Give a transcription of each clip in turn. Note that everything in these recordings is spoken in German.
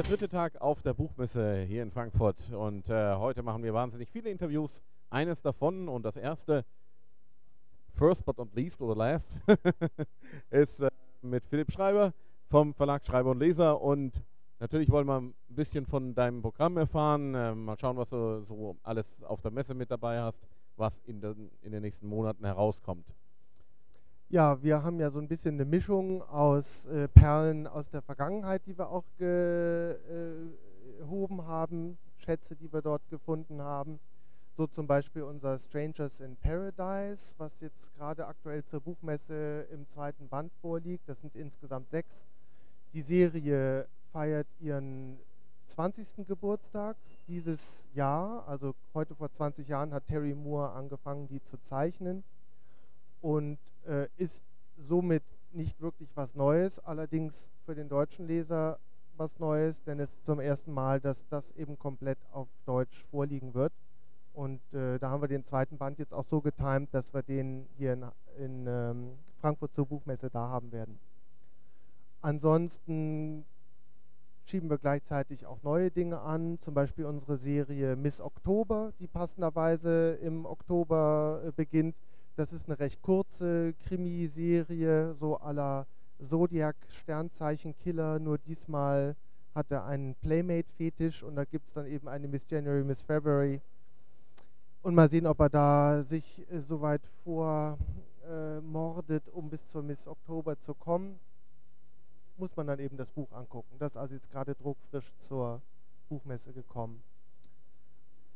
der dritte Tag auf der Buchmesse hier in Frankfurt und äh, heute machen wir wahnsinnig viele Interviews. Eines davon und das erste, first but not least oder last, ist äh, mit Philipp Schreiber vom Verlag Schreiber und Leser und natürlich wollen wir ein bisschen von deinem Programm erfahren, äh, mal schauen, was du so alles auf der Messe mit dabei hast, was in den, in den nächsten Monaten herauskommt. Ja, wir haben ja so ein bisschen eine Mischung aus äh, Perlen aus der Vergangenheit, die wir auch gehoben äh, haben, Schätze, die wir dort gefunden haben. So zum Beispiel unser Strangers in Paradise, was jetzt gerade aktuell zur Buchmesse im zweiten Band vorliegt. Das sind insgesamt sechs. Die Serie feiert ihren 20. Geburtstag dieses Jahr. Also heute vor 20 Jahren hat Terry Moore angefangen, die zu zeichnen und äh, ist somit nicht wirklich was Neues, allerdings für den deutschen Leser was Neues, denn es ist zum ersten Mal, dass das eben komplett auf Deutsch vorliegen wird. Und äh, da haben wir den zweiten Band jetzt auch so getimt, dass wir den hier in, in ähm, Frankfurt zur Buchmesse da haben werden. Ansonsten schieben wir gleichzeitig auch neue Dinge an, zum Beispiel unsere Serie Miss Oktober, die passenderweise im Oktober äh, beginnt das ist eine recht kurze Krimiserie, so aller Zodiac Sternzeichen Killer, nur diesmal hat er einen Playmate-Fetisch und da gibt es dann eben eine Miss January, Miss February. Und mal sehen, ob er da sich äh, so weit vormordet, äh, um bis zur Miss Oktober zu kommen. Muss man dann eben das Buch angucken. Das ist also jetzt gerade druckfrisch zur Buchmesse gekommen.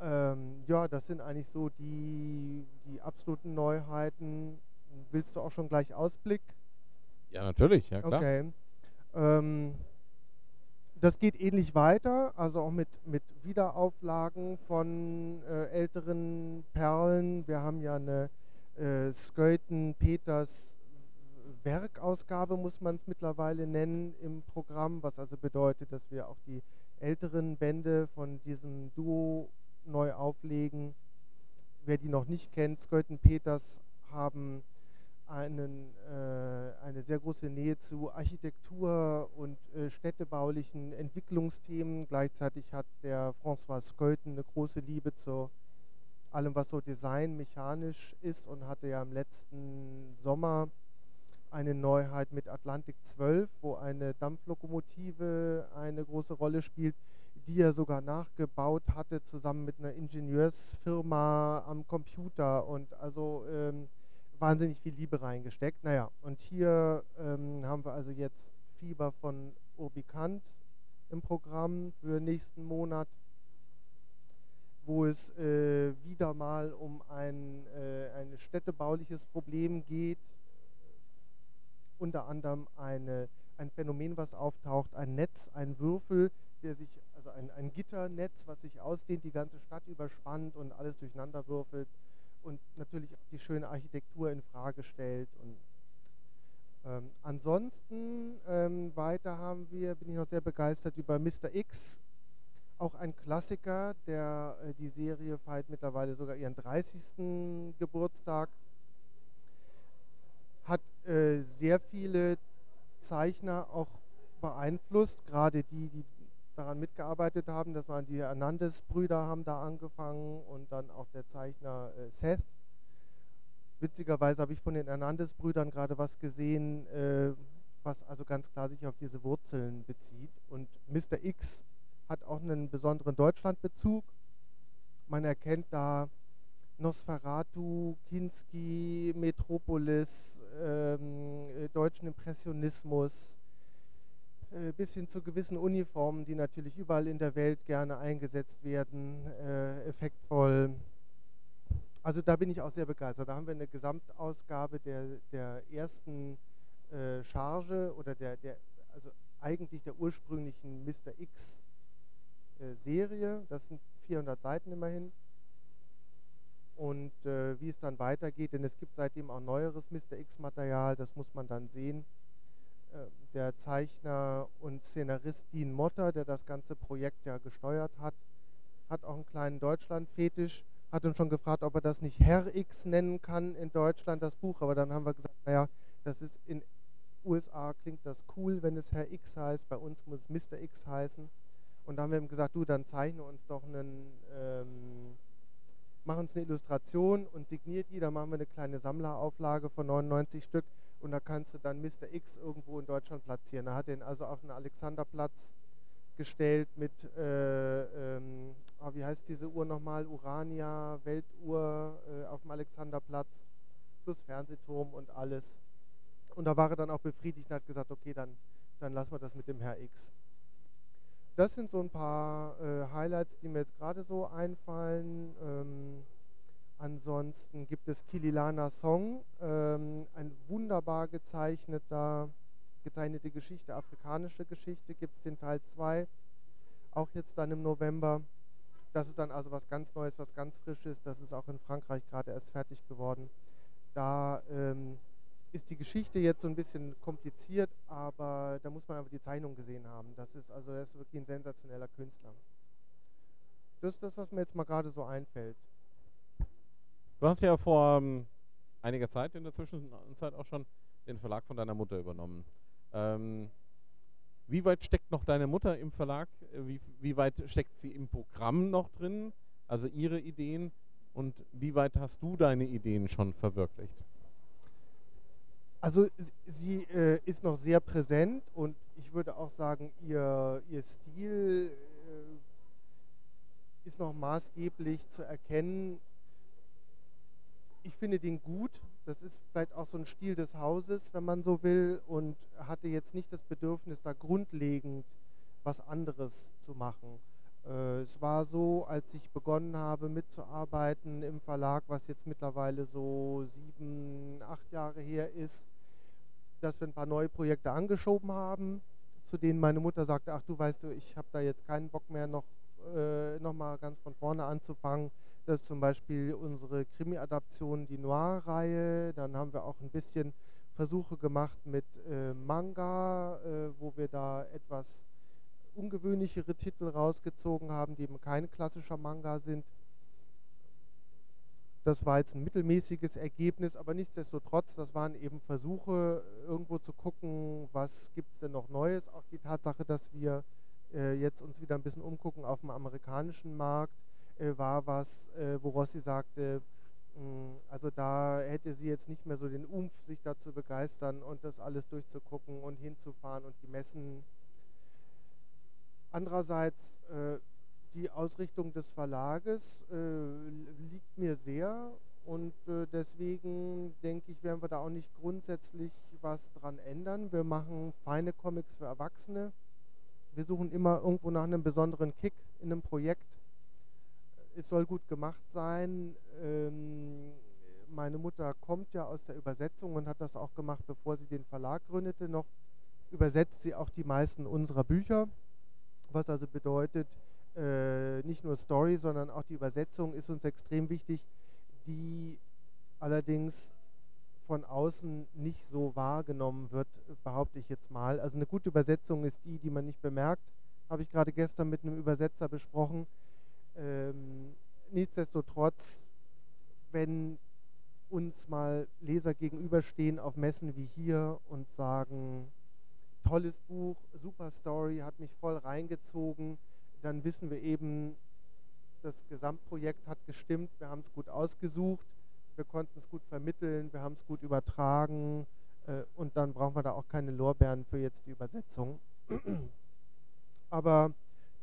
Ähm, ja, das sind eigentlich so die, die absoluten Neuheiten. Willst du auch schon gleich Ausblick? Ja, natürlich, ja klar. Okay. Ähm, das geht ähnlich weiter, also auch mit, mit Wiederauflagen von äh, älteren Perlen. Wir haben ja eine äh, Skölten Peters Werkausgabe, muss man es mittlerweile nennen, im Programm, was also bedeutet, dass wir auch die älteren Bände von diesem Duo neu auflegen. Wer die noch nicht kennt, Skölten Peters haben einen, äh, eine sehr große Nähe zu Architektur und äh, städtebaulichen Entwicklungsthemen. Gleichzeitig hat der François Skölten eine große Liebe zu allem, was so Design mechanisch ist und hatte ja im letzten Sommer eine Neuheit mit Atlantik 12, wo eine Dampflokomotive eine große Rolle spielt die er sogar nachgebaut hatte, zusammen mit einer Ingenieursfirma am Computer und also ähm, wahnsinnig viel Liebe reingesteckt. Naja, und hier ähm, haben wir also jetzt Fieber von Urbicant im Programm für nächsten Monat, wo es äh, wieder mal um ein, äh, ein städtebauliches Problem geht, unter anderem eine, ein Phänomen, was auftaucht, ein Netz, ein Würfel, der sich also ein, ein Gitternetz, was sich ausdehnt, die ganze Stadt überspannt und alles durcheinander würfelt und natürlich auch die schöne Architektur in Frage stellt. Und ähm, ansonsten ähm, weiter haben wir, bin ich noch sehr begeistert über Mr. X, auch ein Klassiker, der äh, die Serie feiert mittlerweile sogar ihren 30. Geburtstag, hat äh, sehr viele Zeichner auch beeinflusst, gerade die, die daran mitgearbeitet haben. Das waren die Hernandez-Brüder, haben da angefangen und dann auch der Zeichner äh, Seth. Witzigerweise habe ich von den Hernandez-Brüdern gerade was gesehen, äh, was also ganz klar sich auf diese Wurzeln bezieht. Und Mr. X hat auch einen besonderen Deutschlandbezug. Man erkennt da Nosferatu, Kinski, Metropolis, ähm, äh, deutschen Impressionismus, äh, bis hin zu gewissen Uniformen, die natürlich überall in der Welt gerne eingesetzt werden, äh, effektvoll. Also da bin ich auch sehr begeistert. Da haben wir eine Gesamtausgabe der, der ersten äh, Charge oder der, der, also eigentlich der ursprünglichen Mr. X äh, Serie. Das sind 400 Seiten immerhin. Und äh, wie es dann weitergeht, denn es gibt seitdem auch neueres Mr. X-Material, das muss man dann sehen. Äh, der Zeichner und Szenarist Dean Motter, der das ganze Projekt ja gesteuert hat, hat auch einen kleinen Deutschland-Fetisch, hat uns schon gefragt, ob er das nicht Herr X nennen kann in Deutschland, das Buch. Aber dann haben wir gesagt, naja, das ist in USA klingt das cool, wenn es Herr X heißt, bei uns muss es Mr. X heißen. Und da haben wir ihm gesagt, du, dann zeichne uns doch einen, ähm, mach uns eine Illustration und signiert die, dann machen wir eine kleine Sammlerauflage von 99 Stück und da kannst du dann Mr. X irgendwo in Deutschland platzieren. Er hat den also auf den Alexanderplatz gestellt mit, äh, ähm, oh, wie heißt diese Uhr nochmal, Urania, Weltuhr äh, auf dem Alexanderplatz, plus Fernsehturm und alles. Und da war er dann auch befriedigt und hat gesagt, okay, dann, dann lassen wir das mit dem Herr X. Das sind so ein paar äh, Highlights, die mir jetzt gerade so einfallen. Ähm, ansonsten gibt es Kililana Song, ähm, ein wunderbar gezeichneter gezeichnete Geschichte, afrikanische Geschichte, gibt es den Teil 2, auch jetzt dann im November. Das ist dann also was ganz Neues, was ganz Frisches. Das ist auch in Frankreich gerade erst fertig geworden. Da ähm, ist die Geschichte jetzt so ein bisschen kompliziert, aber da muss man einfach die Zeichnung gesehen haben. Das ist also er ist wirklich ein sensationeller Künstler. Das ist das, was mir jetzt mal gerade so einfällt. Du hast ja vor ähm, einiger Zeit in der Zwischenzeit auch schon den Verlag von deiner Mutter übernommen. Ähm, wie weit steckt noch deine Mutter im Verlag? Äh, wie, wie weit steckt sie im Programm noch drin? Also ihre Ideen? Und wie weit hast du deine Ideen schon verwirklicht? Also sie äh, ist noch sehr präsent und ich würde auch sagen, ihr, ihr Stil äh, ist noch maßgeblich zu erkennen. Ich finde den gut, das ist vielleicht auch so ein Stil des Hauses, wenn man so will, und hatte jetzt nicht das Bedürfnis, da grundlegend was anderes zu machen. Äh, es war so, als ich begonnen habe mitzuarbeiten im Verlag, was jetzt mittlerweile so sieben, acht Jahre her ist, dass wir ein paar neue Projekte angeschoben haben, zu denen meine Mutter sagte, ach du weißt du, ich habe da jetzt keinen Bock mehr noch, äh, noch mal ganz von vorne anzufangen das ist zum Beispiel unsere Krimi-Adaption, die Noir-Reihe. Dann haben wir auch ein bisschen Versuche gemacht mit äh, Manga, äh, wo wir da etwas ungewöhnlichere Titel rausgezogen haben, die eben kein klassischer Manga sind. Das war jetzt ein mittelmäßiges Ergebnis, aber nichtsdestotrotz, das waren eben Versuche, irgendwo zu gucken, was gibt es denn noch Neues. Auch die Tatsache, dass wir äh, jetzt uns wieder ein bisschen umgucken auf dem amerikanischen Markt, war was, äh, woraus sie sagte, mh, also da hätte sie jetzt nicht mehr so den Umf, sich dazu begeistern und das alles durchzugucken und hinzufahren und die Messen. Andererseits äh, die Ausrichtung des Verlages äh, liegt mir sehr und äh, deswegen denke ich, werden wir da auch nicht grundsätzlich was dran ändern. Wir machen feine Comics für Erwachsene. Wir suchen immer irgendwo nach einem besonderen Kick in einem Projekt es soll gut gemacht sein. Ähm, meine Mutter kommt ja aus der Übersetzung und hat das auch gemacht, bevor sie den Verlag gründete. Noch übersetzt sie auch die meisten unserer Bücher, was also bedeutet, äh, nicht nur Story, sondern auch die Übersetzung ist uns extrem wichtig, die allerdings von außen nicht so wahrgenommen wird, behaupte ich jetzt mal. Also eine gute Übersetzung ist die, die man nicht bemerkt. Habe ich gerade gestern mit einem Übersetzer besprochen. Ähm, nichtsdestotrotz, wenn uns mal Leser gegenüberstehen auf Messen wie hier und sagen, tolles Buch, super Story, hat mich voll reingezogen, dann wissen wir eben, das Gesamtprojekt hat gestimmt, wir haben es gut ausgesucht, wir konnten es gut vermitteln, wir haben es gut übertragen äh, und dann brauchen wir da auch keine Lorbeeren für jetzt die Übersetzung. Aber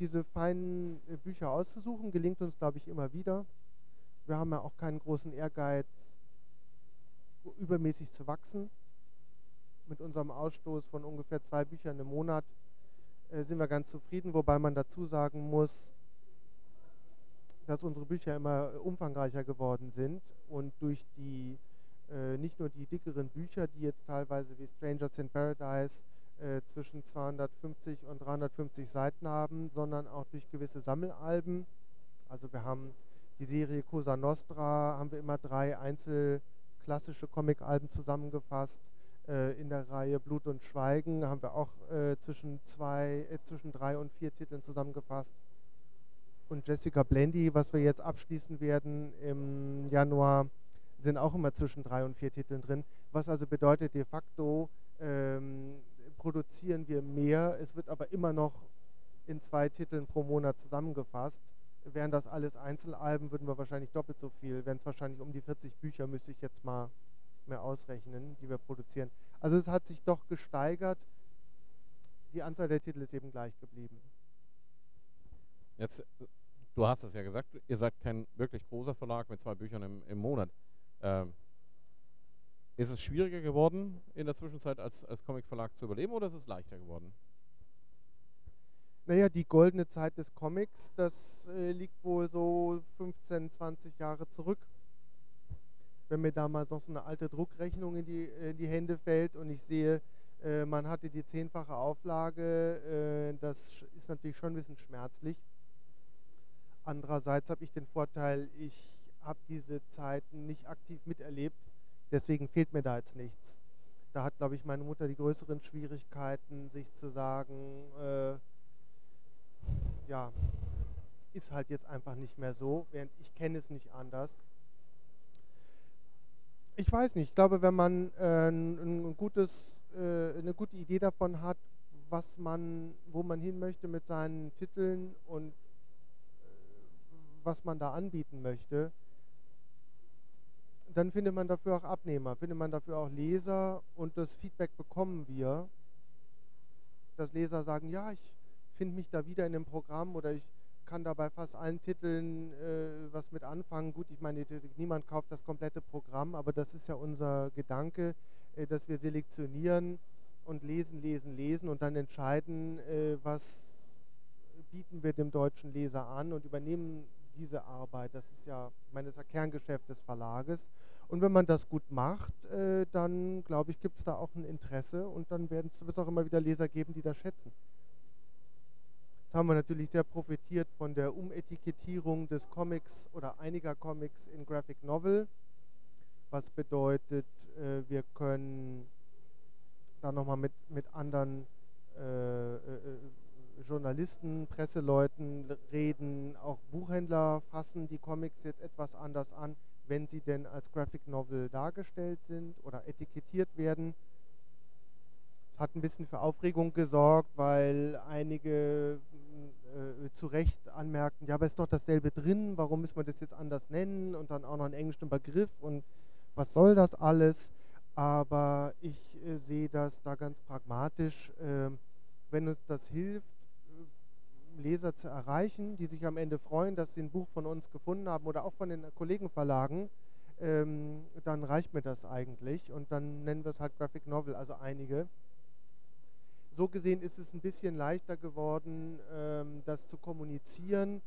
diese feinen äh, Bücher auszusuchen, gelingt uns, glaube ich, immer wieder. Wir haben ja auch keinen großen Ehrgeiz, übermäßig zu wachsen. Mit unserem Ausstoß von ungefähr zwei Büchern im Monat äh, sind wir ganz zufrieden, wobei man dazu sagen muss, dass unsere Bücher immer umfangreicher geworden sind und durch die äh, nicht nur die dickeren Bücher, die jetzt teilweise wie Strangers in Paradise äh, zwischen 250 und 350 Seiten haben, sondern auch durch gewisse Sammelalben. Also wir haben die Serie Cosa Nostra, haben wir immer drei einzelklassische Comic-Alben zusammengefasst. Äh, in der Reihe Blut und Schweigen haben wir auch äh, zwischen, zwei, äh, zwischen drei und vier Titeln zusammengefasst. Und Jessica Blendy, was wir jetzt abschließen werden im Januar, sind auch immer zwischen drei und vier Titeln drin. Was also bedeutet de facto, ähm, produzieren wir mehr. Es wird aber immer noch in zwei Titeln pro Monat zusammengefasst. Wären das alles Einzelalben, würden wir wahrscheinlich doppelt so viel. Wären es wahrscheinlich um die 40 Bücher, müsste ich jetzt mal mehr ausrechnen, die wir produzieren. Also es hat sich doch gesteigert. Die Anzahl der Titel ist eben gleich geblieben. Jetzt, du hast es ja gesagt, ihr seid kein wirklich großer Verlag mit zwei Büchern im, im Monat. Ähm, ist es schwieriger geworden in der Zwischenzeit als, als Comic-Verlag zu überleben oder ist es leichter geworden? Naja, die goldene Zeit des Comics, das äh, liegt wohl so 15, 20 Jahre zurück. Wenn mir damals noch so eine alte Druckrechnung in die, in die Hände fällt und ich sehe, äh, man hatte die zehnfache Auflage, äh, das ist natürlich schon ein bisschen schmerzlich. Andererseits habe ich den Vorteil, ich habe diese Zeiten nicht aktiv miterlebt, deswegen fehlt mir da jetzt nichts. Da hat, glaube ich, meine Mutter die größeren Schwierigkeiten, sich zu sagen, äh, ja, ist halt jetzt einfach nicht mehr so, während ich kenne es nicht anders. Ich weiß nicht, ich glaube, wenn man äh, ein, gutes, äh, eine gute Idee davon hat, was man, wo man hin möchte mit seinen Titeln und äh, was man da anbieten möchte, dann findet man dafür auch Abnehmer, findet man dafür auch Leser und das Feedback bekommen wir, dass Leser sagen, ja, ich finde mich da wieder in dem Programm oder ich kann da bei fast allen Titeln äh, was mit anfangen. Gut, ich meine, niemand kauft das komplette Programm, aber das ist ja unser Gedanke, äh, dass wir selektionieren und lesen, lesen, lesen und dann entscheiden, äh, was bieten wir dem deutschen Leser an und übernehmen diese Arbeit. Das ist ja, ich meine, das ist ja Kerngeschäft des Verlages. Und wenn man das gut macht, äh, dann glaube ich, gibt es da auch ein Interesse und dann wird es auch immer wieder Leser geben, die das schätzen. Jetzt haben wir natürlich sehr profitiert von der Umetikettierung des Comics oder einiger Comics in Graphic Novel, was bedeutet, äh, wir können da nochmal mit, mit anderen äh, äh, Journalisten, Presseleuten reden, auch Buchhändler fassen die Comics jetzt etwas anders an, wenn sie denn als Graphic Novel dargestellt sind oder etikettiert werden. Hat ein bisschen für Aufregung gesorgt, weil einige äh, zu Recht anmerkten, ja, aber ist doch dasselbe drin, warum müssen wir das jetzt anders nennen? Und dann auch noch einen englischen Begriff und was soll das alles? Aber ich äh, sehe das da ganz pragmatisch, äh, wenn uns das hilft, Leser zu erreichen, die sich am Ende freuen, dass sie ein Buch von uns gefunden haben oder auch von den Kollegenverlagen, ähm, dann reicht mir das eigentlich und dann nennen wir es halt Graphic Novel, also einige so gesehen ist es ein bisschen leichter geworden, ähm, das zu kommunizieren,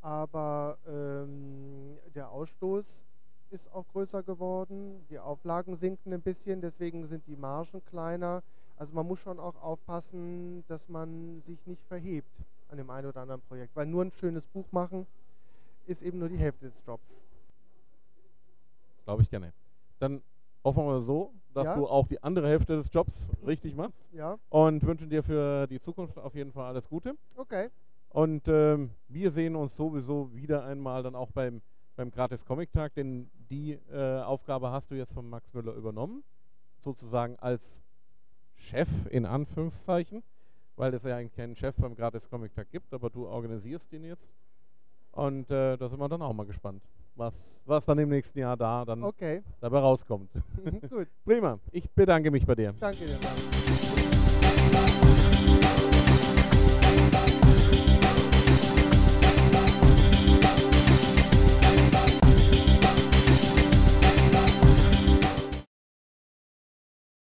aber ähm, der Ausstoß ist auch größer geworden, die Auflagen sinken ein bisschen, deswegen sind die Margen kleiner. Also man muss schon auch aufpassen, dass man sich nicht verhebt an dem einen oder anderen Projekt, weil nur ein schönes Buch machen ist eben nur die Hälfte des Jobs. Glaube ich gerne. Dann hoffen wir so, dass ja. du auch die andere Hälfte des Jobs richtig machst. Ja. Und wünschen dir für die Zukunft auf jeden Fall alles Gute. Okay. Und ähm, wir sehen uns sowieso wieder einmal dann auch beim, beim Gratis Comic Tag, denn die äh, Aufgabe hast du jetzt von Max Müller übernommen, sozusagen als Chef in Anführungszeichen, weil es ja eigentlich keinen Chef beim Gratis Comic Tag gibt, aber du organisierst den jetzt. Und äh, da sind wir dann auch mal gespannt was, was dann im nächsten Jahr da dann okay. dabei rauskommt. Mhm, gut. Prima. Ich bedanke mich bei dir. Danke dir. Mann.